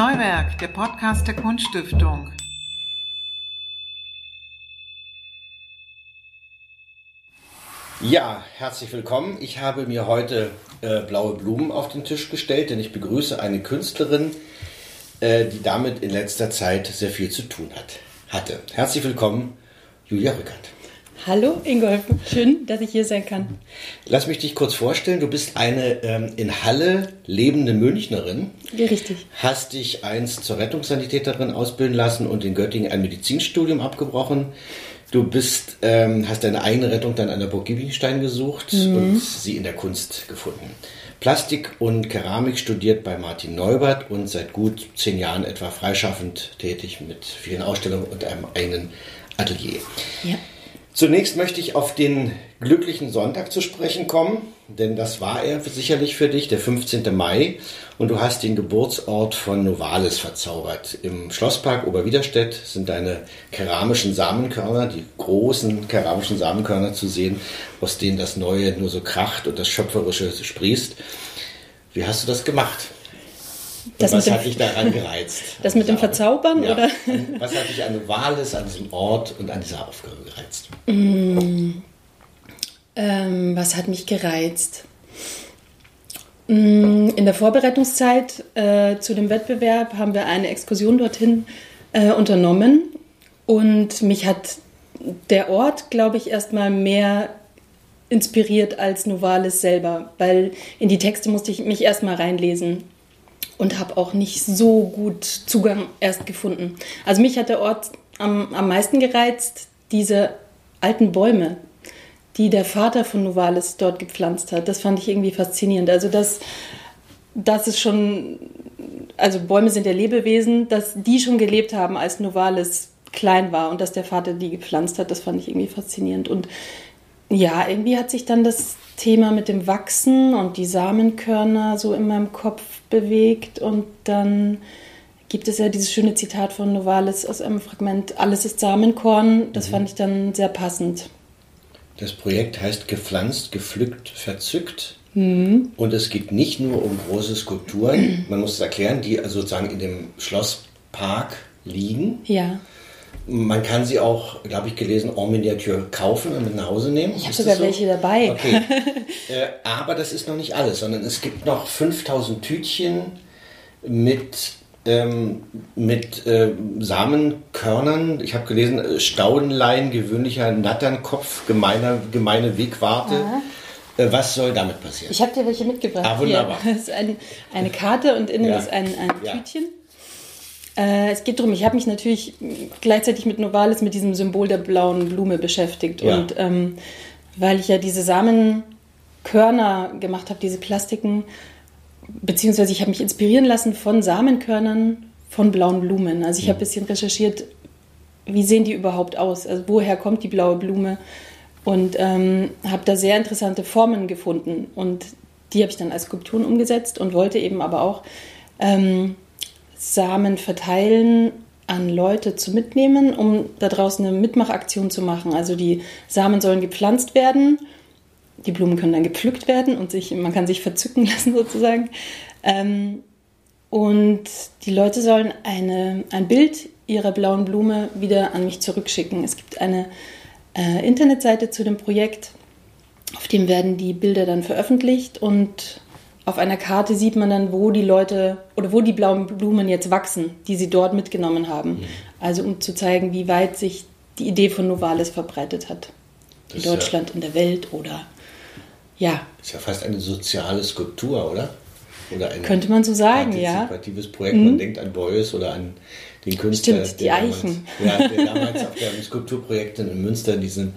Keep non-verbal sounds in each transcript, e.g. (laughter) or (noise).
Neuwerk, der Podcast der Kunststiftung. Ja, herzlich willkommen. Ich habe mir heute äh, blaue Blumen auf den Tisch gestellt, denn ich begrüße eine Künstlerin, äh, die damit in letzter Zeit sehr viel zu tun hat, hatte. Herzlich willkommen, Julia Rückert. Hallo Ingolf, schön, dass ich hier sein kann. Lass mich dich kurz vorstellen. Du bist eine ähm, in Halle lebende Münchnerin. Richtig. Hast dich einst zur Rettungssanitäterin ausbilden lassen und in Göttingen ein Medizinstudium abgebrochen. Du bist, ähm, hast deine eigene Rettung dann an der Burg Giebelstein gesucht mhm. und sie in der Kunst gefunden. Plastik und Keramik studiert bei Martin Neubert und seit gut zehn Jahren etwa freischaffend tätig mit vielen Ausstellungen und einem eigenen Atelier. Ja. Zunächst möchte ich auf den glücklichen Sonntag zu sprechen kommen, denn das war er sicherlich für dich, der 15. Mai. Und du hast den Geburtsort von Novalis verzaubert. Im Schlosspark Oberwiderstedt sind deine keramischen Samenkörner, die großen keramischen Samenkörner zu sehen, aus denen das Neue nur so kracht und das Schöpferische sprießt. Wie hast du das gemacht? Das was hat dich daran gereizt? (laughs) Das mit dem Verzaubern? Ja. Oder? (laughs) Was hat dich an Novalis, an diesem Ort und an dieser Aufgabe gereizt? Mm, ähm, was hat mich gereizt? Mm, in der Vorbereitungszeit äh, zu dem Wettbewerb haben wir eine Exkursion dorthin äh, unternommen und mich hat der Ort, glaube ich, erstmal mehr inspiriert als Novalis selber, weil in die Texte musste ich mich erstmal reinlesen und habe auch nicht so gut Zugang erst gefunden. Also mich hat der Ort am, am meisten gereizt, diese alten Bäume, die der Vater von Novalis dort gepflanzt hat. Das fand ich irgendwie faszinierend. Also das, das ist schon, also Bäume sind ja Lebewesen, dass die schon gelebt haben, als Novalis klein war und dass der Vater die gepflanzt hat, das fand ich irgendwie faszinierend. Und ja, irgendwie hat sich dann das Thema mit dem Wachsen und die Samenkörner so in meinem Kopf bewegt und dann gibt es ja dieses schöne Zitat von Novalis aus einem Fragment, alles ist Samenkorn, das mhm. fand ich dann sehr passend. Das Projekt heißt Gepflanzt, gepflückt, verzückt. Mhm. Und es geht nicht nur um große Skulpturen, man muss es erklären, die also sozusagen in dem Schlosspark liegen. Ja. Man kann sie auch, glaube ich, gelesen, en Miniatur kaufen und mit nach Hause nehmen. Ich habe sogar so? welche dabei. Okay. (laughs) äh, aber das ist noch nicht alles, sondern es gibt noch 5000 Tütchen mit, ähm, mit äh, Samenkörnern. Ich habe gelesen, äh, Staudenlein, gewöhnlicher Natternkopf, gemeiner, gemeine Wegwarte. Aha. Äh, was soll damit passieren? Ich habe dir welche mitgebracht. Ah, wunderbar. Hier. (laughs) Das ist ein, eine Karte und innen ja. ist ein, ein ja. Tütchen. Äh, es geht darum, ich habe mich natürlich gleichzeitig mit Novalis, mit diesem Symbol der blauen Blume beschäftigt. Ja. Und ähm, weil ich ja diese Samenkörner gemacht habe, diese Plastiken, beziehungsweise ich habe mich inspirieren lassen von Samenkörnern von blauen Blumen. Also ich habe ein bisschen recherchiert, wie sehen die überhaupt aus? Also woher kommt die blaue Blume? Und ähm, habe da sehr interessante Formen gefunden. Und die habe ich dann als Skulpturen umgesetzt und wollte eben aber auch ähm, Samen verteilen an Leute zu mitnehmen, um da draußen eine Mitmachaktion zu machen. Also die Samen sollen gepflanzt werden, die Blumen können dann gepflückt werden und sich, man kann sich verzücken (laughs) lassen sozusagen. Ähm, und die Leute sollen eine, ein Bild ihrer blauen Blume wieder an mich zurückschicken. Es gibt eine äh, Internetseite zu dem Projekt, auf dem werden die Bilder dann veröffentlicht und auf einer Karte sieht man dann, wo die Leute oder wo die blauen Blumen jetzt wachsen, die sie dort mitgenommen haben. Mhm. Also um zu zeigen, wie weit sich die Idee von Novalis verbreitet hat. Das in Deutschland, ja, in der Welt oder ja. Das ist ja fast eine soziale Skulptur, oder? Oder ein Könnte man so sagen, ja. Ein Projekt. Mhm. Man denkt an Beuys oder an den Künstler. Stimmt, die Eichen. Damals, (laughs) ja, der damals auf der Skulpturprojekt in Münster diesen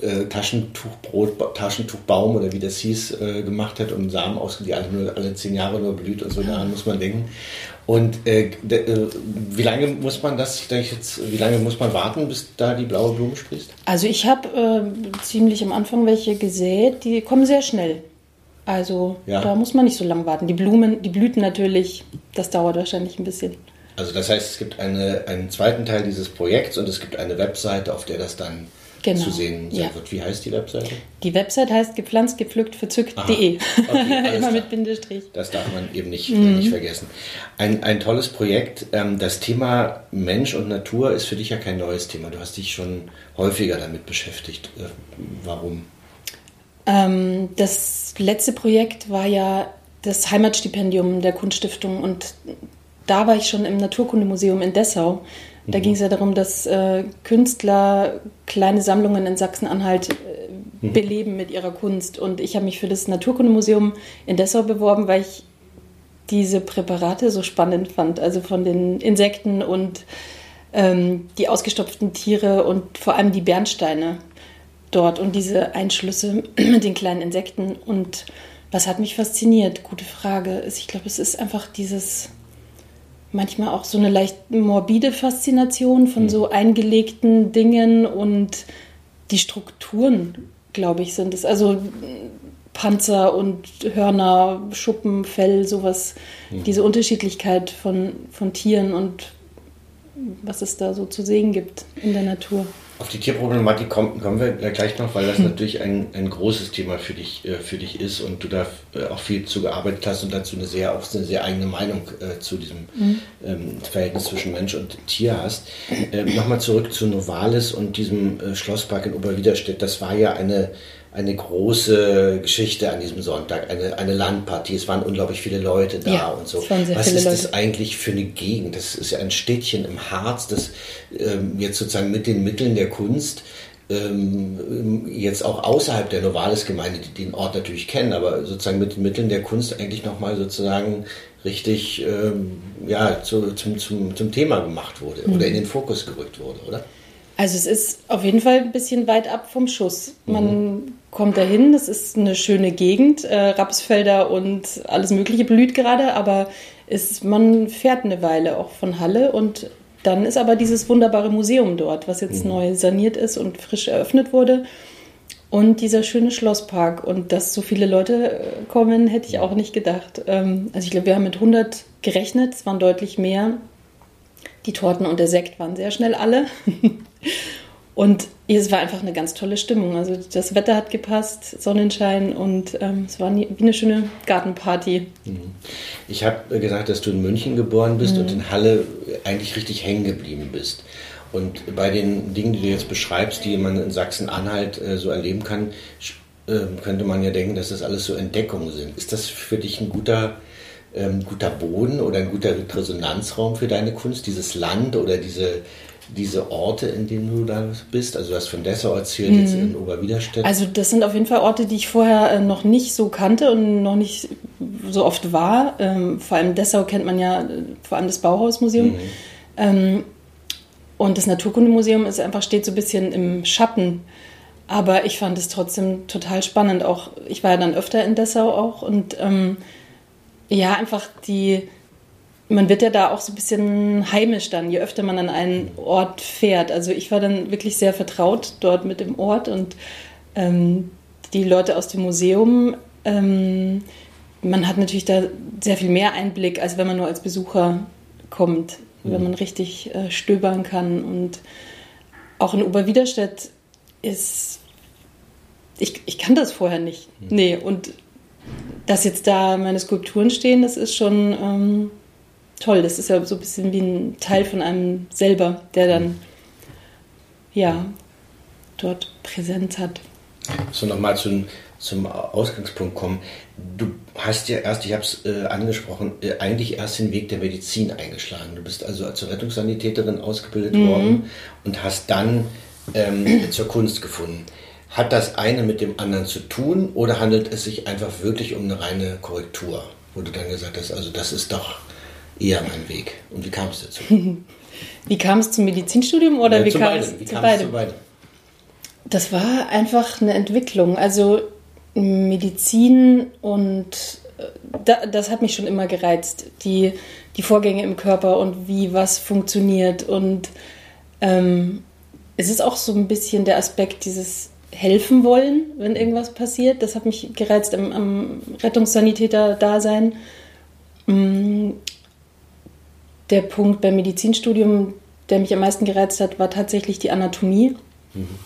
äh, Taschentuchbrot, Taschentuchbaum oder wie das hieß, äh, gemacht hat und Samen ausgeht, die alle, nur, alle zehn Jahre nur blüht und so daran muss man denken. Und äh, de, äh, wie lange muss man das, ich denke jetzt, wie lange muss man warten, bis da die blaue Blume sprießt? Also ich habe äh, ziemlich am Anfang welche gesät, die kommen sehr schnell. Also ja. da muss man nicht so lange warten. Die Blumen, die Blüten natürlich, das dauert wahrscheinlich ein bisschen. Also das heißt, es gibt eine, einen zweiten Teil dieses Projekts und es gibt eine Webseite, auf der das dann genau. zu sehen sein ja. wird. Wie heißt die Webseite? Die Webseite heißt gepflanzt, gepflückt, verzückt.de. Okay, (laughs) Immer mit Bindestrich. Das darf man eben nicht, mhm. nicht vergessen. Ein, ein tolles Projekt. Ähm, das Thema Mensch und Natur ist für dich ja kein neues Thema. Du hast dich schon häufiger damit beschäftigt. Äh, warum? Ähm, das letzte Projekt war ja das Heimatstipendium der Kunststiftung und da war ich schon im Naturkundemuseum in Dessau. Da mhm. ging es ja darum, dass äh, Künstler kleine Sammlungen in Sachsen-Anhalt äh, mhm. beleben mit ihrer Kunst. Und ich habe mich für das Naturkundemuseum in Dessau beworben, weil ich diese Präparate so spannend fand. Also von den Insekten und ähm, die ausgestopften Tiere und vor allem die Bernsteine dort und diese Einschlüsse (clears throat) mit den kleinen Insekten. Und was hat mich fasziniert? Gute Frage. Ich glaube, es ist einfach dieses manchmal auch so eine leicht morbide Faszination von mhm. so eingelegten Dingen und die Strukturen, glaube ich, sind es. Also Panzer und Hörner, Schuppen, Fell, sowas, mhm. diese Unterschiedlichkeit von, von Tieren und was es da so zu sehen gibt in der Natur. Auf die Tierproblematik kommen, kommen wir gleich noch, weil das natürlich ein, ein großes Thema für dich, äh, für dich ist und du da äh, auch viel zu gearbeitet hast und dazu eine sehr, auch eine sehr eigene Meinung äh, zu diesem mhm. ähm, Verhältnis zwischen Mensch und Tier hast. Ähm, Nochmal zurück zu Novalis und diesem äh, Schlosspark in Oberwiderstedt. Das war ja eine, eine große Geschichte an diesem Sonntag, eine, eine Landpartie. Es waren unglaublich viele Leute da ja, und so. Was ist das eigentlich für eine Gegend? Das ist ja ein Städtchen im Harz, das ähm, jetzt sozusagen mit den Mitteln der Kunst ähm, jetzt auch außerhalb der Novalis-Gemeinde, die den Ort natürlich kennen, aber sozusagen mit den Mitteln der Kunst eigentlich nochmal sozusagen richtig ähm, ja, zu, zum, zum, zum Thema gemacht wurde mhm. oder in den Fokus gerückt wurde, oder? Also es ist auf jeden Fall ein bisschen weit ab vom Schuss. Man mhm. kommt dahin, das ist eine schöne Gegend, äh, Rapsfelder und alles Mögliche blüht gerade, aber ist, man fährt eine Weile auch von Halle und dann ist aber dieses wunderbare Museum dort, was jetzt mhm. neu saniert ist und frisch eröffnet wurde. Und dieser schöne Schlosspark. Und dass so viele Leute äh, kommen, hätte ich auch nicht gedacht. Ähm, also ich glaube, wir haben mit 100 gerechnet, es waren deutlich mehr. Die Torten und der Sekt waren sehr schnell alle. (laughs) und es war einfach eine ganz tolle Stimmung. Also das Wetter hat gepasst, Sonnenschein und ähm, es war wie eine schöne Gartenparty. Mhm. Ich habe gesagt, dass du in München geboren bist mhm. und in Halle eigentlich richtig hängen geblieben bist. Und bei den Dingen, die du jetzt beschreibst, die man in Sachsen-Anhalt äh, so erleben kann, äh, könnte man ja denken, dass das alles so Entdeckungen sind. Ist das für dich ein guter ähm, guter Boden oder ein guter Resonanzraum für deine Kunst, dieses Land oder diese, diese Orte, in denen du da bist? Also du hast von Dessau erzählt, mhm. jetzt in Oberwiderstedt. Also das sind auf jeden Fall Orte, die ich vorher äh, noch nicht so kannte und noch nicht so oft war. Ähm, vor allem Dessau kennt man ja äh, vor allem das Bauhausmuseum. Mhm. Ähm, und das Naturkundemuseum ist einfach, steht so ein bisschen im Schatten. Aber ich fand es trotzdem total spannend. Auch ich war ja dann öfter in Dessau auch und ähm, ja, einfach die, man wird ja da auch so ein bisschen heimisch dann, je öfter man an einen Ort fährt. Also ich war dann wirklich sehr vertraut dort mit dem Ort und ähm, die Leute aus dem Museum, ähm, man hat natürlich da sehr viel mehr Einblick, als wenn man nur als Besucher kommt, mhm. wenn man richtig äh, stöbern kann. Und auch in Oberwiderstedt ist, ich, ich kann das vorher nicht. Mhm. Nee, und dass jetzt da meine Skulpturen stehen, das ist schon ähm, toll. Das ist ja so ein bisschen wie ein Teil von einem selber, der dann ja dort Präsenz hat. So nochmal zum, zum Ausgangspunkt kommen. Du hast ja erst, ich habe es äh, angesprochen, äh, eigentlich erst den Weg der Medizin eingeschlagen. Du bist also als Rettungssanitäterin ausgebildet mhm. worden und hast dann ähm, (clears throat) zur Kunst gefunden. Hat das eine mit dem anderen zu tun oder handelt es sich einfach wirklich um eine reine Korrektur, wo du dann gesagt hast, also das ist doch eher mein Weg. Und wie kam es dazu? (laughs) wie kam es zum Medizinstudium oder ja, wie, kam es wie kam es zu beidem? Das war einfach eine Entwicklung. Also Medizin und äh, das hat mich schon immer gereizt. Die, die Vorgänge im Körper und wie was funktioniert. Und ähm, es ist auch so ein bisschen der Aspekt dieses helfen wollen, wenn irgendwas passiert. Das hat mich gereizt am, am Rettungssanitäter-Dasein. Der Punkt beim Medizinstudium, der mich am meisten gereizt hat, war tatsächlich die Anatomie.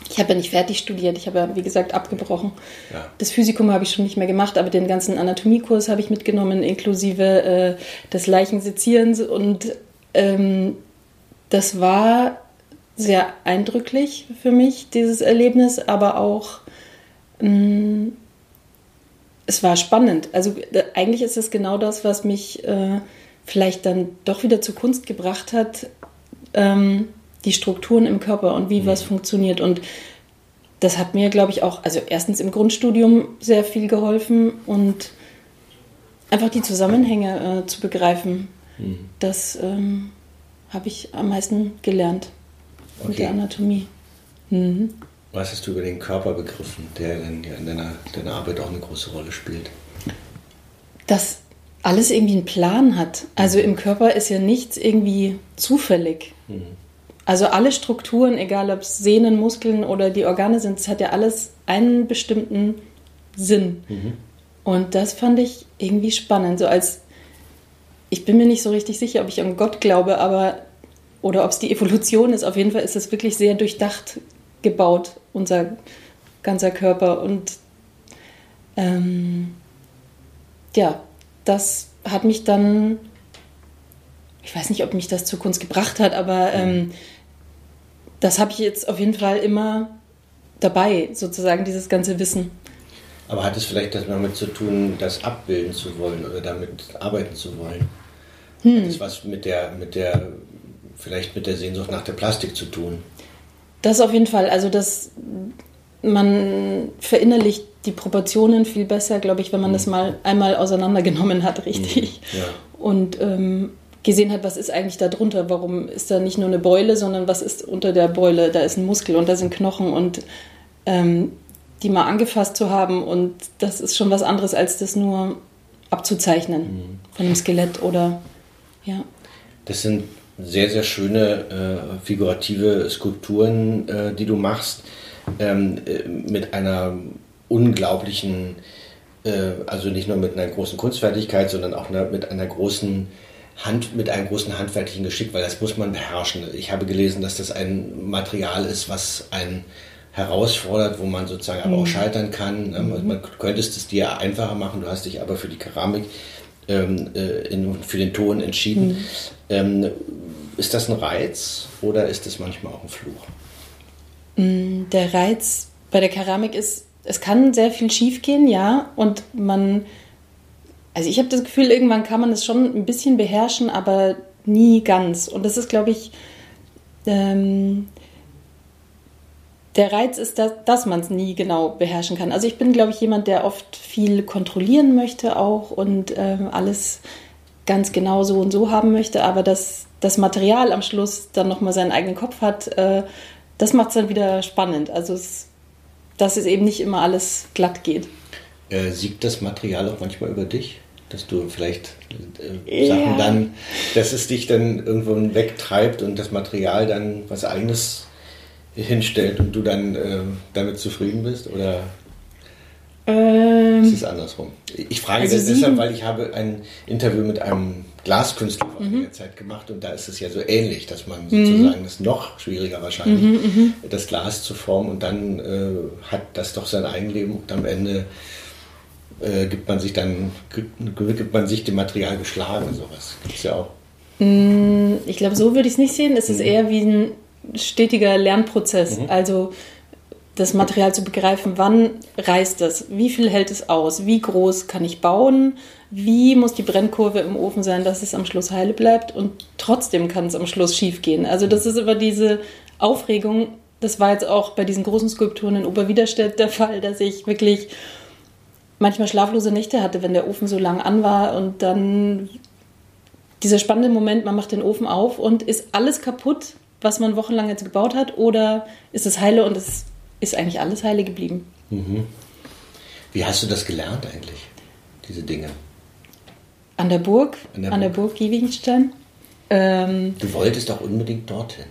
Ich habe ja nicht fertig studiert, ich habe ja, wie gesagt, abgebrochen. Ja. Das Physikum habe ich schon nicht mehr gemacht, aber den ganzen Anatomiekurs habe ich mitgenommen, inklusive äh, des Leichensezierens. Und ähm, das war sehr eindrücklich für mich, dieses Erlebnis, aber auch, mh, mm, es war spannend. Also eigentlich ist es genau das, was mich äh, vielleicht dann doch wieder zur Kunst gebracht hat. Ähm, die Strukturen im Körper und wie mhm. was funktioniert. Und das hat mir, glaube ich, auch, also erstens im Grundstudium sehr viel geholfen und einfach die Zusammenhänge äh, zu begreifen. Mhm. Das ähm, habe ich am meisten gelernt okay. mit der Anatomie. Mhm. Was hast du über den Körper begriffen, der in deiner, deiner Arbeit auch eine große Rolle spielt? Dass alles irgendwie einen Plan hat. Also im Körper ist ja nichts irgendwie zufällig. Mhm. Also alle Strukturen, egal ob es Sehnen, Muskeln oder die Organe sind, es hat ja alles einen bestimmten Sinn. Mhm. Und das fand ich irgendwie spannend. So als ich bin mir nicht so richtig sicher, ob ich an Gott glaube, aber oder ob es die Evolution ist. Auf jeden Fall ist es wirklich sehr durchdacht gebaut, unser ganzer Körper. Und ähm, ja, das hat mich dann, ich weiß nicht, ob mich das zur Kunst gebracht hat, aber ähm, das habe ich jetzt auf jeden Fall immer dabei, sozusagen, dieses ganze Wissen. Aber hat es vielleicht das damit zu tun, das abbilden zu wollen oder damit arbeiten zu wollen? Hm. Hat es was mit der, mit der, vielleicht mit der Sehnsucht nach der Plastik zu tun? Das auf jeden Fall. Also, dass man verinnerlicht die Proportionen viel besser, glaube ich, wenn man das mal einmal auseinandergenommen hat, richtig. Hm. Ja. Und ähm, gesehen hat, was ist eigentlich da drunter, warum ist da nicht nur eine Beule, sondern was ist unter der Beule, da ist ein Muskel und da sind Knochen und ähm, die mal angefasst zu haben und das ist schon was anderes, als das nur abzuzeichnen mhm. von einem Skelett oder ja. Das sind sehr, sehr schöne äh, figurative Skulpturen, äh, die du machst, ähm, äh, mit einer unglaublichen, äh, also nicht nur mit einer großen Kunstfertigkeit, sondern auch ne, mit einer großen Hand, mit einem großen handwerklichen Geschick, weil das muss man beherrschen. Ich habe gelesen, dass das ein Material ist, was einen herausfordert, wo man sozusagen aber auch mhm. scheitern kann. Ne? Mhm. Man könnte es dir einfacher machen, du hast dich aber für die Keramik, ähm, äh, in, für den Ton entschieden. Mhm. Ähm, ist das ein Reiz oder ist es manchmal auch ein Fluch? Mm, der Reiz bei der Keramik ist, es kann sehr viel schiefgehen, ja, und man also ich habe das Gefühl, irgendwann kann man es schon ein bisschen beherrschen, aber nie ganz. Und das ist, glaube ich, ähm, der Reiz ist, dass, dass man es nie genau beherrschen kann. Also ich bin, glaube ich, jemand, der oft viel kontrollieren möchte auch und ähm, alles ganz genau so und so haben möchte, aber dass das Material am Schluss dann nochmal seinen eigenen Kopf hat, äh, das macht es dann wieder spannend. Also es, dass es eben nicht immer alles glatt geht. Äh, siegt das Material auch manchmal über dich? Dass du vielleicht äh, ja. Sachen dann, dass es dich dann irgendwo wegtreibt und das Material dann was eigenes hinstellt und du dann äh, damit zufrieden bist? Oder ähm, ist es andersrum? Ich frage also das deshalb, weil ich habe ein Interview mit einem Glaskünstler vor mhm. einiger Zeit gemacht und da ist es ja so ähnlich, dass man mhm. sozusagen, das ist noch schwieriger wahrscheinlich, mhm, mhm, das Glas zu formen und dann äh, hat das doch sein Eigenleben und am Ende äh, gibt man sich dann, gibt man sich dem Material geschlagen, sowas. Gibt es ja auch. Mm, ich glaube, so würde ich es nicht sehen. Es ist mhm. eher wie ein stetiger Lernprozess. Mhm. Also das Material zu begreifen, wann reißt es, wie viel hält es aus, wie groß kann ich bauen, wie muss die Brennkurve im Ofen sein, dass es am Schluss heile bleibt? Und trotzdem kann es am Schluss schief gehen. Also das ist immer diese Aufregung, das war jetzt auch bei diesen großen Skulpturen in Oberwiderstedt der Fall, dass ich wirklich manchmal schlaflose Nächte hatte, wenn der Ofen so lang an war und dann dieser spannende Moment, man macht den Ofen auf und ist alles kaputt, was man wochenlang jetzt gebaut hat, oder ist es heile und es ist eigentlich alles heile geblieben? Mhm. Wie hast du das gelernt eigentlich, diese Dinge? An der Burg, an der, an der Burg, Burg Giewinstein. Ähm, du wolltest auch unbedingt dorthin.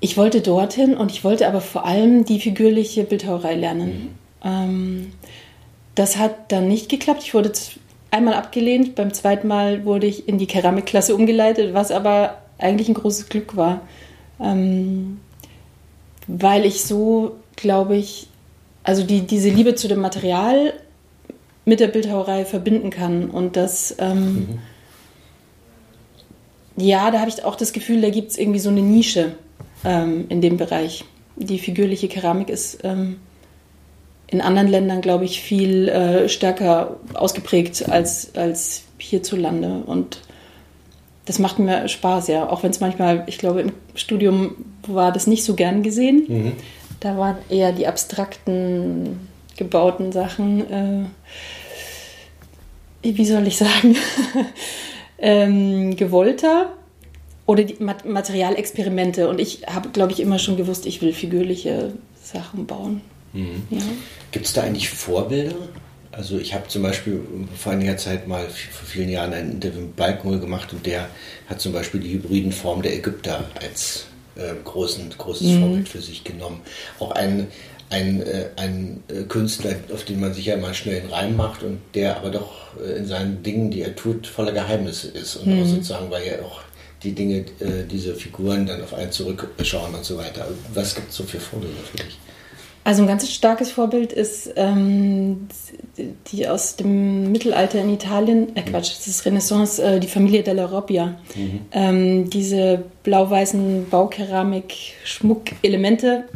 Ich wollte dorthin und ich wollte aber vor allem die figürliche Bildhauerei lernen. Mhm. Ähm, das hat dann nicht geklappt. Ich wurde einmal abgelehnt, beim zweiten Mal wurde ich in die Keramikklasse umgeleitet, was aber eigentlich ein großes Glück war. Ähm, weil ich so, glaube ich, also die, diese Liebe zu dem Material mit der Bildhauerei verbinden kann. Und das, ähm, mhm. ja, da habe ich auch das Gefühl, da gibt es irgendwie so eine Nische ähm, in dem Bereich. Die figürliche Keramik ist ähm, in anderen Ländern, glaube ich, viel äh, stärker ausgeprägt als, als hierzulande. Und das macht mir Spaß, ja. Auch wenn es manchmal, ich glaube, im Studium war das nicht so gern gesehen. Mhm. Da waren eher die abstrakten gebauten Sachen, äh, wie soll ich sagen, (laughs) ähm, gewollter oder die Materialexperimente. Und ich habe, glaube ich, immer schon gewusst, ich will figürliche Sachen bauen. Mhm. Ja. Gibt es da eigentlich Vorbilder? Also ich habe zum Beispiel vor einiger Zeit mal vor vielen Jahren ein Interview mit Balkenhol gemacht und der hat zum Beispiel die hybriden Formen der Ägypter als äh, großen, großes mhm. Vorbild für sich genommen. Auch ein, ein, äh, ein äh, Künstler, auf den man sich ja mal schnell einen Reim macht und der aber doch äh, in seinen Dingen, die er tut, voller Geheimnisse ist und mhm. auch sozusagen, weil er auch die Dinge, äh, diese Figuren dann auf einen zurückschauen und so weiter. Was gibt es so für Vorbilder für dich? Also ein ganz starkes Vorbild ist ähm, die aus dem Mittelalter in Italien, äh Quatsch, das ist Renaissance, äh, die Familie della Robbia. Mhm. Ähm, diese blau-weißen Baukeramik-Schmuckelemente,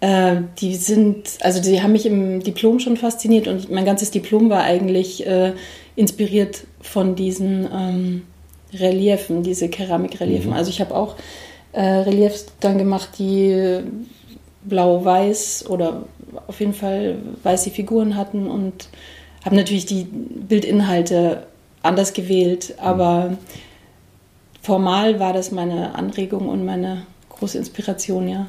äh, die sind, also die haben mich im Diplom schon fasziniert und mein ganzes Diplom war eigentlich äh, inspiriert von diesen ähm, Reliefen, diese Keramikreliefen. Mhm. Also ich habe auch äh, Reliefs dann gemacht, die blau-weiß oder auf jeden Fall weiße Figuren hatten und habe natürlich die Bildinhalte anders gewählt, aber formal war das meine Anregung und meine große Inspiration, ja.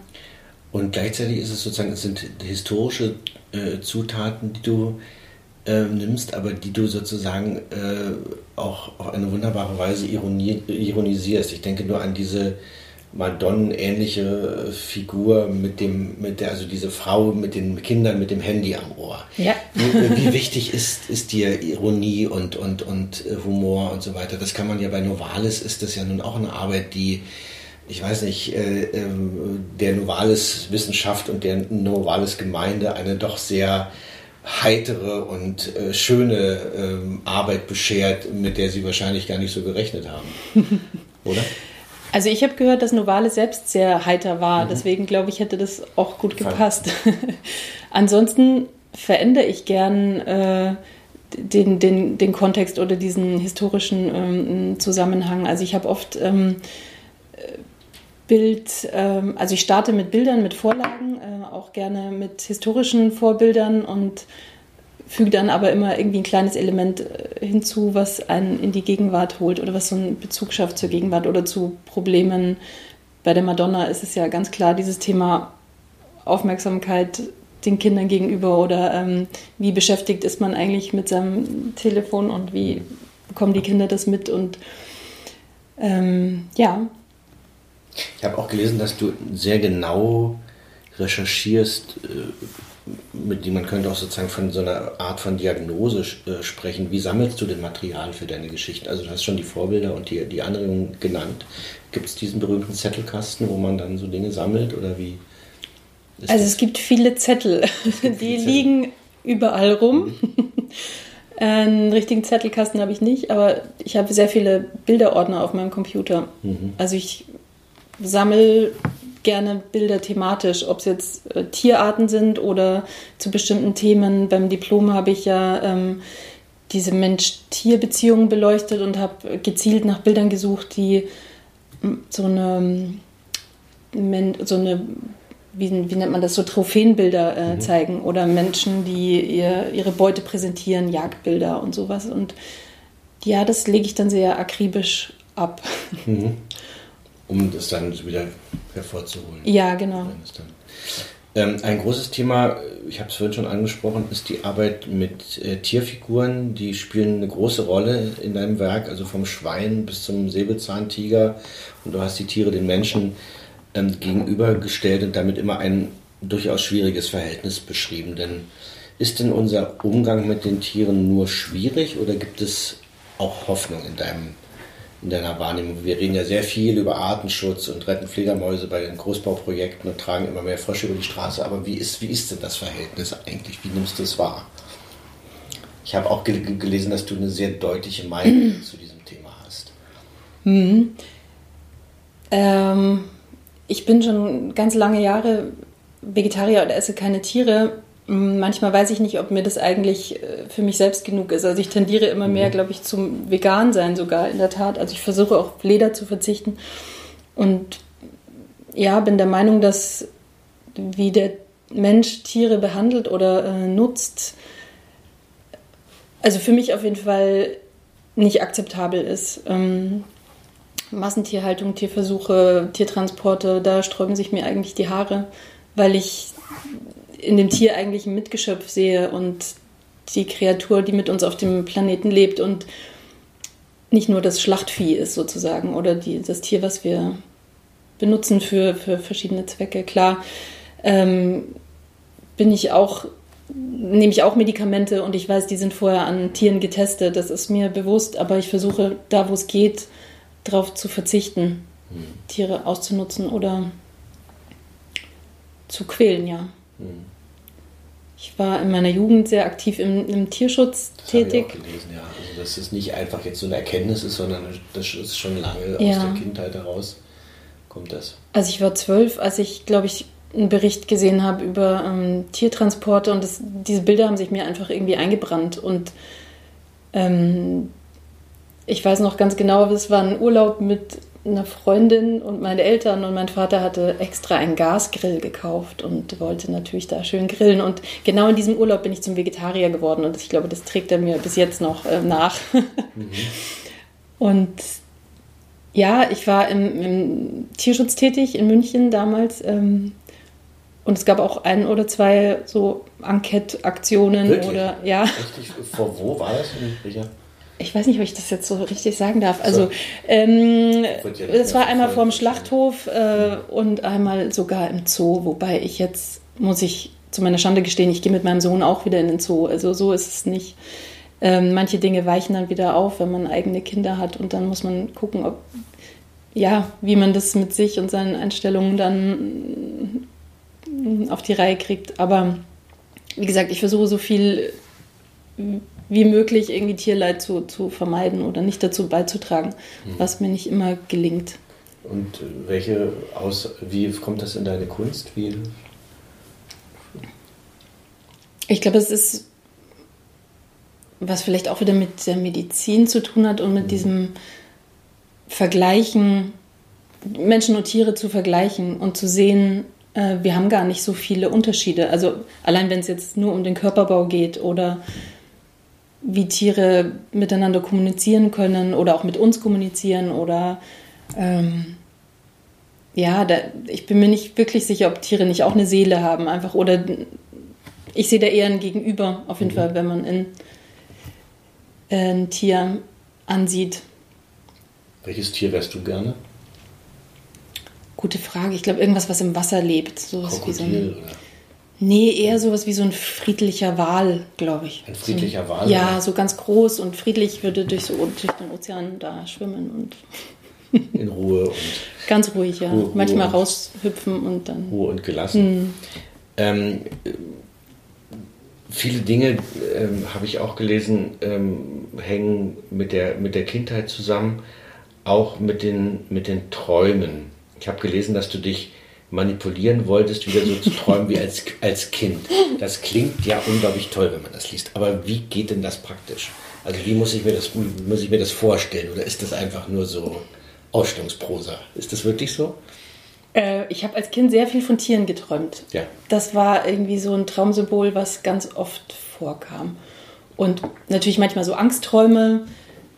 Und gleichzeitig ist es sozusagen, es sind historische äh, Zutaten, die du äh, nimmst, aber die du sozusagen äh, auch auf eine wunderbare Weise ironisierst. Ich denke nur an diese Madonnenähnliche Figur mit dem, mit der, also diese Frau mit den Kindern mit dem Handy am Ohr. Ja. Wie, wie wichtig ist, ist dir Ironie und, und, und äh, Humor und so weiter? Das kann man ja bei Novalis ist das ja nun auch eine Arbeit, die, ich weiß nicht, äh, äh, der Novalis Wissenschaft und der Novalis Gemeinde eine doch sehr heitere und äh, schöne ähm, Arbeit beschert, mit der sie wahrscheinlich gar nicht so gerechnet haben. (laughs) Oder? Also ich habe gehört, dass Novale selbst sehr heiter war. Mhm. Deswegen glaube ich, hätte das auch gut gepasst. (laughs) Ansonsten verändere ich gern äh, den, den, den Kontext oder diesen historischen ähm, Zusammenhang. Also ich habe oft ähm, Bild, ähm, also ich starte mit Bildern, mit Vorlagen, äh, auch gerne mit historischen Vorbildern und füge dann aber immer irgendwie ein kleines Element äh, hinzu, was einen in die Gegenwart holt oder was so einen Bezug schafft zur Gegenwart oder zu Problemen. Bei der Madonna ist es ja ganz klar dieses Thema Aufmerksamkeit den Kindern gegenüber oder ähm, wie beschäftigt ist man eigentlich mit seinem Telefon und wie bekommen die Kinder das mit und ähm, ja. Ich habe auch gelesen, dass du sehr genau recherchierst, äh, mit dem man könnte auch sozusagen von so einer Art von Diagnose äh, sprechen. Wie sammelst du denn Material für deine Geschichten? Also du hast schon die Vorbilder und die, die Anregungen genannt. Gibt es diesen berühmten Zettelkasten, wo man dann so Dinge sammelt oder wie? Also das? es gibt viele Zettel, gibt (laughs) die viele Zettel. liegen überall rum. Mhm. (laughs) Einen richtigen Zettelkasten habe ich nicht, aber ich habe sehr viele Bilderordner auf meinem Computer. Mhm. Also ich sammle gerne Bilder thematisch, ob es jetzt äh, Tierarten sind oder zu bestimmten Themen. Beim Diplom habe ich ja ähm, diese Mensch-Tier-Beziehung beleuchtet und habe gezielt nach Bildern gesucht, die so eine, so eine wie, wie nennt man das, so Trophäenbilder äh, mhm. zeigen oder Menschen, die ihr, ihre Beute präsentieren, Jagdbilder und sowas. Und ja, das lege ich dann sehr akribisch ab. Mhm (laughs) um das dann wieder hervorzuholen. Ja, genau. Ähm, ein großes Thema, ich habe es vorhin schon angesprochen, ist die Arbeit mit äh, Tierfiguren. Die spielen eine große Rolle in deinem Werk, also vom Schwein bis zum Säbelzahntiger. Und du hast die Tiere den Menschen ähm, gegenübergestellt und damit immer ein durchaus schwieriges Verhältnis beschrieben. Denn ist denn unser Umgang mit den Tieren nur schwierig oder gibt es auch Hoffnung in deinem in deiner Wahrnehmung? Wir reden ja sehr viel über Artenschutz und retten Fledermäuse bei den Großbauprojekten und tragen immer mehr Frösche über die Straße. Aber wie ist, wie ist denn das Verhältnis eigentlich? Wie nimmst du es wahr? Ich habe auch gelesen, dass du eine sehr deutliche Meinung (clears throat) zu diesem Thema hast. Mhm. Ähm, ich bin schon ganz lange Jahre Vegetarier und esse keine Tiere. Manchmal weiß ich nicht, ob mir das eigentlich äh, für mich selbst genug ist. Also ich tendiere immer mehr, mhm. glaube ich, zum Vegan-Sein sogar in der Tat. Also ich versuche auch auf Leder zu verzichten. Und ja, bin der Meinung, dass wie der Mensch Tiere behandelt oder äh, nutzt, also für mich auf jeden Fall nicht akzeptabel ist. Ähm, Massentierhaltung, Tierversuche, Tiertransporte, da sträuben sich mir eigentlich die Haare, weil ich in dem Tier eigentlich ein Mitgeschöpf sehe und die Kreatur, die mit uns auf dem Planeten lebt und nicht nur das Schlachtvieh ist sozusagen oder die, das Tier, was wir benutzen für, für verschiedene Zwecke. Klar ähm, bin ich auch, nehme ich auch Medikamente und ich weiß, die sind vorher an Tieren getestet, das ist mir bewusst, aber ich versuche da, wo es geht, darauf zu verzichten, hm. Tiere auszunutzen oder zu quälen, ja. Hm. Ich war in meiner Jugend sehr aktiv im, im Tierschutz das tätig. Ich auch gelesen, ja. Also dass es nicht einfach jetzt so eine Erkenntnis ist, sondern das ist schon lange ja. aus der Kindheit heraus kommt das. Also ich war zwölf, als ich, glaube ich, einen Bericht gesehen habe über ähm, Tiertransporte und das, diese Bilder haben sich mir einfach irgendwie eingebrannt und ähm, ich weiß noch ganz genau, es war ein Urlaub mit einer Freundin und meinen Eltern und mein Vater hatte extra einen Gasgrill gekauft und wollte natürlich da schön grillen. Und genau in diesem Urlaub bin ich zum Vegetarier geworden und ich glaube, das trägt er mir bis jetzt noch äh, nach. Mhm. (laughs) Und ja, ich war im, im, Tierschutz tätig in München damals. Ähm, und es gab auch ein oder zwei so Enquete-Aktionen oder ja. Richtig? Vor wo war das? In ich weiß nicht, ob ich das jetzt so richtig sagen darf. Also, so. ähm, das war einmal vor dem Schlachthof äh, und einmal sogar im Zoo, wobei ich jetzt, muss ich zu meiner Schande gestehen, ich gehe mit meinem Sohn auch wieder in den Zoo. Also, so ist es nicht. Ähm, manche Dinge weichen dann wieder auf, wenn man eigene Kinder hat und dann muss man gucken, ob, ja, wie man das mit sich und seinen Einstellungen dann auf die Reihe kriegt. Aber wie gesagt, ich versuche so viel wie möglich irgendwie Tierleid zu, zu vermeiden oder nicht dazu beizutragen, mhm. was mir nicht immer gelingt. Und welche aus, wie kommt das in deine Kunst? Wie? Ich glaube, es ist, was vielleicht auch wieder mit der Medizin zu tun hat und mit mhm. diesem Vergleichen, Menschen und Tiere zu vergleichen und zu sehen, äh, wir haben gar nicht so viele Unterschiede. Also allein wenn es jetzt nur um den Körperbau geht oder wie Tiere miteinander kommunizieren können oder auch mit uns kommunizieren oder ähm, ja, da, ich bin mir nicht wirklich sicher, ob Tiere nicht auch eine Seele haben, einfach oder ich sehe da eher ein Gegenüber, auf jeden mhm. Fall, wenn man in, äh, ein Tier ansieht. Welches Tier wärst du gerne? Gute Frage. Ich glaube, irgendwas, was im Wasser lebt. Sowas Krokodil, wie so ein, oder? Nee, eher sowas wie so ein friedlicher Wal, glaube ich. Ein friedlicher Wal? Ja, so ganz groß und friedlich würde durch, so, durch den Ozean da schwimmen und. (laughs) In Ruhe und. Ganz ruhig, ja. Ruhe, Manchmal Ruhe raushüpfen und dann. Ruhe und gelassen. Mhm. Ähm, viele Dinge, ähm, habe ich auch gelesen, ähm, hängen mit der, mit der Kindheit zusammen, auch mit den, mit den Träumen. Ich habe gelesen, dass du dich manipulieren wolltest, wieder so zu träumen wie als, als Kind. Das klingt ja unglaublich toll, wenn man das liest. Aber wie geht denn das praktisch? Also wie muss ich mir das, muss ich mir das vorstellen? Oder ist das einfach nur so Ausstellungsprosa? Ist das wirklich so? Äh, ich habe als Kind sehr viel von Tieren geträumt. Ja. Das war irgendwie so ein Traumsymbol, was ganz oft vorkam. Und natürlich manchmal so Angstträume,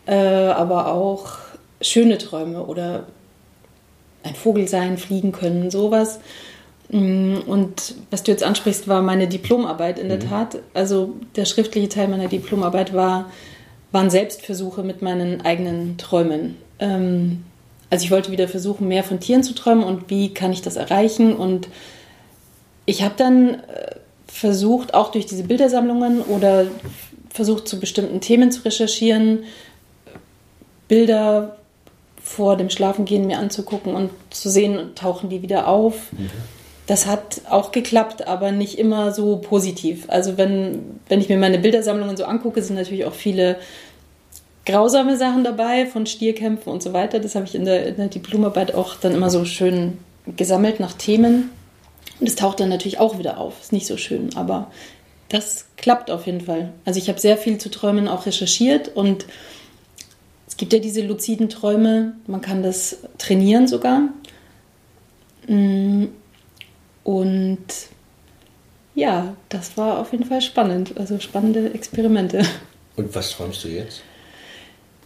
äh, aber auch schöne Träume oder ein Vogel sein, fliegen können, sowas. Mm, und was du jetzt ansprichst, war meine Diplomarbeit in der mhm. Tat. Also der schriftliche Teil meiner Diplomarbeit war, waren Selbstversuche mit meinen eigenen Träumen. Ähm, also ich wollte wieder versuchen, mehr von Tieren zu träumen und wie kann ich das erreichen. Und ich habe dann äh, versucht, auch durch diese Bildersammlungen oder versucht, zu bestimmten Themen zu recherchieren, Bilder vor dem Schlafengehen mir anzugucken und zu sehen, tauchen die wieder auf. Mhm. Das hat auch geklappt, aber nicht immer so positiv. Also wenn, wenn ich mir meine Bildersammlungen so angucke, sind natürlich auch viele grausame Sachen dabei, von Stierkämpfen und so weiter. Das habe ich in der, in der Diplomarbeit auch dann immer so schön gesammelt nach Themen. Und es taucht dann natürlich auch wieder auf. Ist nicht so schön, aber das klappt auf jeden Fall. Also ich habe sehr viel zu Träumen auch recherchiert und gibt ja diese luziden Träume, man kann das trainieren sogar. Mm, und ja, das war auf jeden Fall spannend, also spannende Experimente. Und was träumst du jetzt?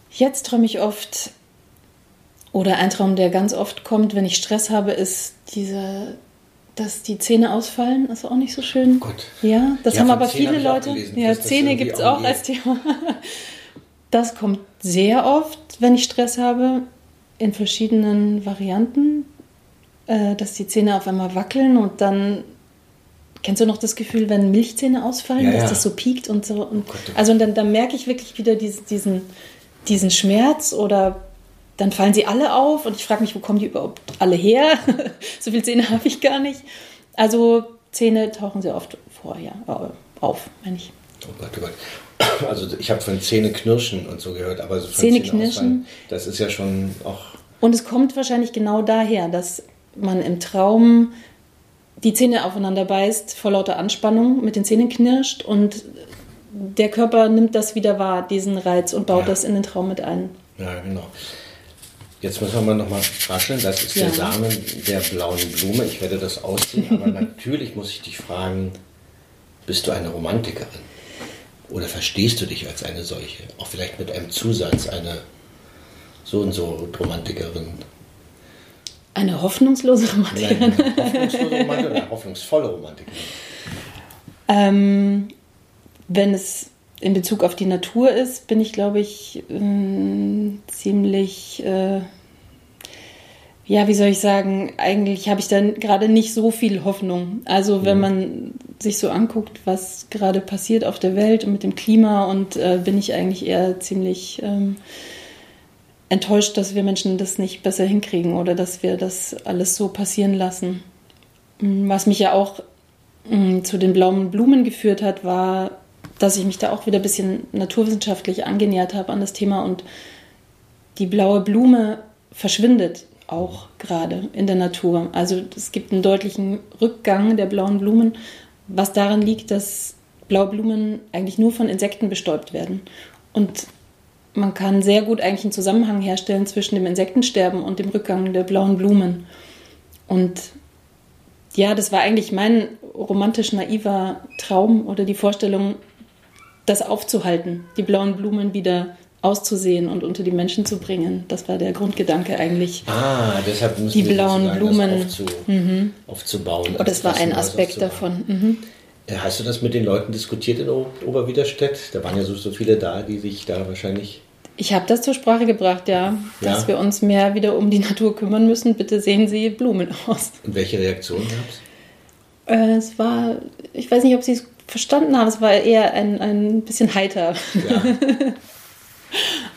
Jetzt träume ich oft, oder ein Traum, der ganz oft kommt, wenn ich Stress habe, ist dieser, dass die Zähne ausfallen. Das ist auch nicht so schön. Oh Gott. Ja, das ja, haben aber viele Leute. Gelesen, ja, Zähne gibt es auch als Thema. Das kommt sehr oft, wenn ich Stress habe, in verschiedenen Varianten, äh, dass die Zähne auf einmal wackeln und dann Kennst du noch das Gefühl, wenn Milchzähne ausfallen, ja, dass ja. das so piekt und so? Und, oh also und dann, dann merke ich wirklich wieder diesen, diesen diesen Schmerz oder dann fallen sie alle auf und ich frage mich, wo kommen die überhaupt alle her? (laughs) so viele Zähne habe ich gar nicht. Also Zähne tauchen sehr oft vor, ja, auf, meine ich. Oh Gott, oh Gott. (coughs) Also ich habe von Zähne knirschen und so gehört, aber so von Zähne knirschen. Das ist ja schon auch. Und es kommt wahrscheinlich genau daher, dass man im Traum die Zähne aufeinander beißt vor lauter Anspannung, mit den Zähnen knirscht und der Körper nimmt das wieder wahr, diesen Reiz, und baut ja. das in den Traum mit ein. Ja, genau. Jetzt müssen wir mal nochmal rascheln. Das ist ja. der Samen der blauen Blume. Ich werde das ausziehen, aber (laughs) natürlich muss ich dich fragen, bist du eine Romantikerin? Oder verstehst du dich als eine solche? Auch vielleicht mit einem Zusatz, eine so und so Romantikerin. Eine hoffnungslose Romantikerin? Nein, eine hoffnungslose Romantikerin oder hoffnungsvolle Romantikerin? Ähm, wenn es in Bezug auf die Natur ist, bin ich, glaube ich, äh, ziemlich, äh, ja, wie soll ich sagen, eigentlich habe ich dann gerade nicht so viel Hoffnung. Also wenn mhm. man sich so anguckt, was gerade passiert auf der Welt und mit dem Klima, und äh, bin ich eigentlich eher ziemlich ähm, enttäuscht, dass wir Menschen das nicht besser hinkriegen oder dass wir das alles so passieren lassen. Was mich ja auch mm, zu den blauen Blumen geführt hat, war dass ich mich da auch wieder ein bisschen naturwissenschaftlich angenähert habe an das Thema und die blaue Blume verschwindet auch gerade in der Natur. Also es gibt einen deutlichen Rückgang der blauen Blumen, was daran liegt, dass blaue Blumen eigentlich nur von Insekten bestäubt werden. Und man kann sehr gut eigentlich einen Zusammenhang herstellen zwischen dem Insektensterben und dem Rückgang der blauen Blumen. Und ja, das war eigentlich mein romantisch naiver Traum oder die Vorstellung, das aufzuhalten, die blauen Blumen wieder auszusehen und unter die Menschen zu bringen. Das war der Grundgedanke eigentlich. Ah, deshalb müssen die blauen Blumen aufzu, mhm. aufzubauen. Oh, das war ein Aspekt davon. Mhm. Äh, hast du das mit den Leuten diskutiert in Oberwiderstedt? Da waren ja so, so viele da, die sich da wahrscheinlich. Ich habe das zur Sprache gebracht, ja, ja, dass wir uns mehr wieder um die Natur kümmern müssen. Bitte sehen Sie Blumen aus. Und welche Reaktionen gab es? Äh, es war, ich weiß nicht, ob Sie es verstanden haben. Es war eher ein, ein bisschen heiter. Ja. (laughs) (laughs)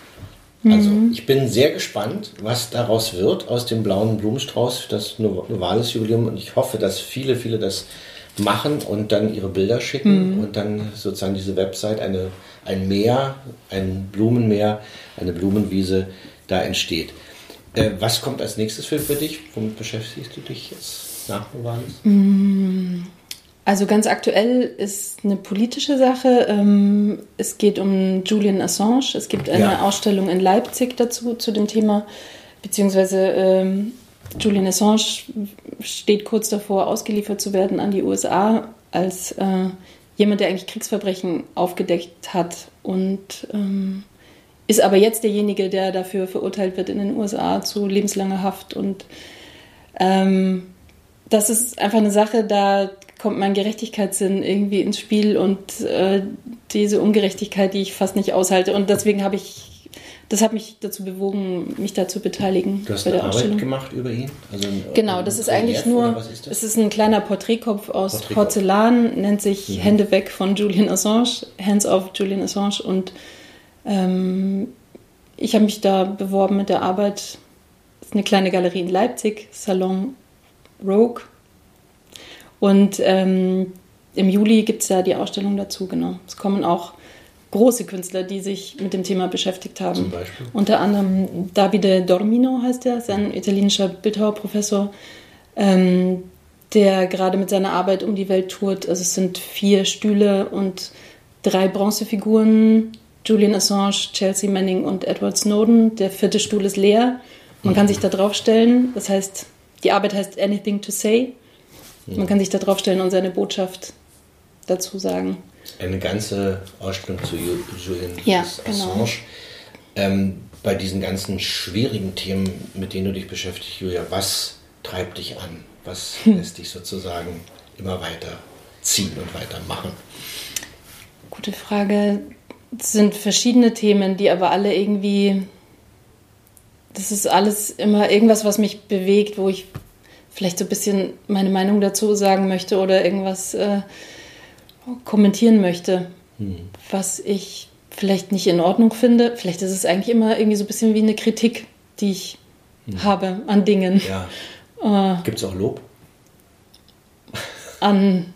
Also mhm. ich bin sehr gespannt, was daraus wird aus dem blauen Blumenstrauß, das Novales-Jubiläum. Und ich hoffe, dass viele, viele das machen und dann ihre Bilder schicken mhm. und dann sozusagen diese Website, eine, ein Meer, ein Blumenmeer, eine Blumenwiese da entsteht. Äh, was kommt als nächstes für, für dich? Womit beschäftigst du dich jetzt nach Novales? Mhm. Also ganz aktuell ist eine politische Sache. Ähm, es geht um Julian Assange. Es gibt eine ja. Ausstellung in Leipzig dazu, zu dem Thema, beziehungsweise ähm, Julian Assange steht kurz davor, ausgeliefert zu werden an die USA als äh, jemand, der eigentlich Kriegsverbrechen aufgedeckt hat und ähm, ist aber jetzt derjenige, der dafür verurteilt wird in den USA zu lebenslanger Haft und ähm, das ist einfach eine Sache, da kommt mein Gerechtigkeitssinn irgendwie ins Spiel und äh, diese Ungerechtigkeit, die ich fast nicht aushalte. Und deswegen habe ich, das hat mich dazu bewogen, mich da zu beteiligen. Du hast eine Arbeit gemacht über ihn? Also ein, genau, das ist eigentlich nur, ist das? ist ein kleiner Porträtkopf aus Porträtkopf. Porzellan, nennt sich mhm. Hände weg von Julian Assange, Hands off Julian Assange. Und ähm, ich habe mich da beworben mit der Arbeit ist eine kleine Galerie in Leipzig, Salon Rogue. Und ähm, im Juli gibt es ja die Ausstellung dazu, genau. Es kommen auch große Künstler, die sich mit dem Thema beschäftigt haben. Zum Beispiel? Unter anderem Davide Dormino heißt er, ist ein italienischer Bildhauerprofessor, ähm, der gerade mit seiner Arbeit um die Welt tourt. Also es sind vier Stühle und drei Bronzefiguren, Julian Assange, Chelsea Manning und Edward Snowden. Der vierte Stuhl ist leer. Man kann sich da drauf stellen. Das heißt, die Arbeit heißt Anything to Say. Man kann sich da drauf stellen und seine Botschaft dazu sagen. Eine ganze Ausstellung zu Julian ja, Assange. Genau. Ähm, bei diesen ganzen schwierigen Themen, mit denen du dich beschäftigst, Julia, was treibt dich an? Was (laughs) lässt dich sozusagen immer weiter ziehen und weitermachen? Gute Frage. Es sind verschiedene Themen, die aber alle irgendwie. Das ist alles immer irgendwas, was mich bewegt, wo ich vielleicht so ein bisschen meine Meinung dazu sagen möchte oder irgendwas äh, kommentieren möchte, hm. was ich vielleicht nicht in Ordnung finde. Vielleicht ist es eigentlich immer irgendwie so ein bisschen wie eine Kritik, die ich hm. habe an Dingen. Ja. (laughs) Äh, Gibt es auch Lob? An,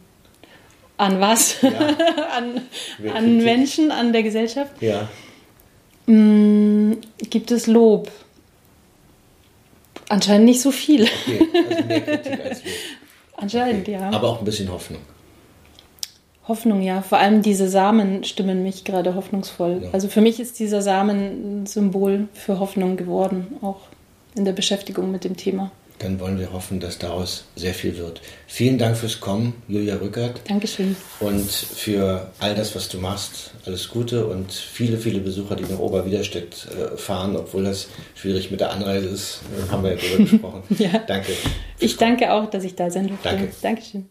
an was? Ja. (laughs) an, an Menschen, an der Gesellschaft? Ja. Mm, gibt es Lob? Anscheinend nicht so viel. Okay, also mehr Kritik als Lob. (laughs) Anscheinend, okay. ja. Aber auch ein bisschen Hoffnung. Hoffnung, ja. Vor allem diese Samen stimmen mich gerade hoffnungsvoll. Ja. Also für mich ist dieser Samen ein Symbol für Hoffnung geworden, auch in der Beschäftigung mit dem Thema. Dann wollen wir hoffen, dass daraus sehr viel wird. Vielen Dank fürs Kommen, Julia Rückert. Dankeschön. Und für all das, was du machst. Alles Gute und viele, viele Besucher, die nach Oberwiderstedt äh, fahren, obwohl das schwierig mit der Anreise ist, haben wir ja darüber (laughs) gesprochen. ja. Danke. Ich danke auch, dass ich da sein durfte. Danke. Dankeschön.